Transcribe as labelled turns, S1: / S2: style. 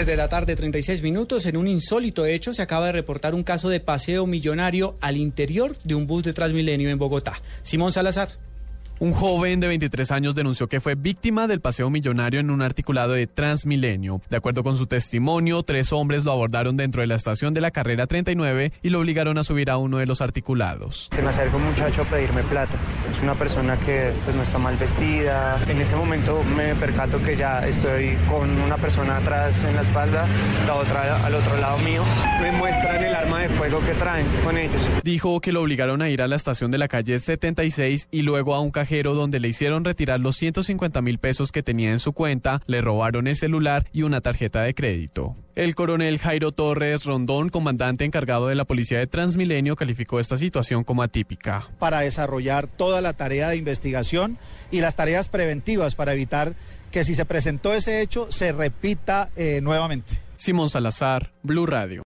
S1: Desde la tarde, 36 minutos, en un insólito hecho se acaba de reportar un caso de paseo millonario al interior de un bus de Transmilenio en Bogotá. Simón Salazar.
S2: Un joven de 23 años denunció que fue víctima del paseo millonario en un articulado de Transmilenio. De acuerdo con su testimonio, tres hombres lo abordaron dentro de la estación de la carrera 39 y lo obligaron a subir a uno de los articulados.
S3: Se me acerca un muchacho a pedirme plata. Es una persona que pues, no está mal vestida. En ese momento me percato que ya estoy con una persona atrás en la espalda, la otra al otro lado mío. Me muestran arma de fuego que traen con ellos.
S2: Dijo que lo obligaron a ir a la estación de la calle 76 y luego a un cajero donde le hicieron retirar los 150 mil pesos que tenía en su cuenta, le robaron el celular y una tarjeta de crédito. El coronel Jairo Torres Rondón, comandante encargado de la policía de Transmilenio, calificó esta situación como atípica.
S4: Para desarrollar toda la tarea de investigación y las tareas preventivas para evitar que si se presentó ese hecho se repita eh, nuevamente.
S2: Simón Salazar, Blue Radio.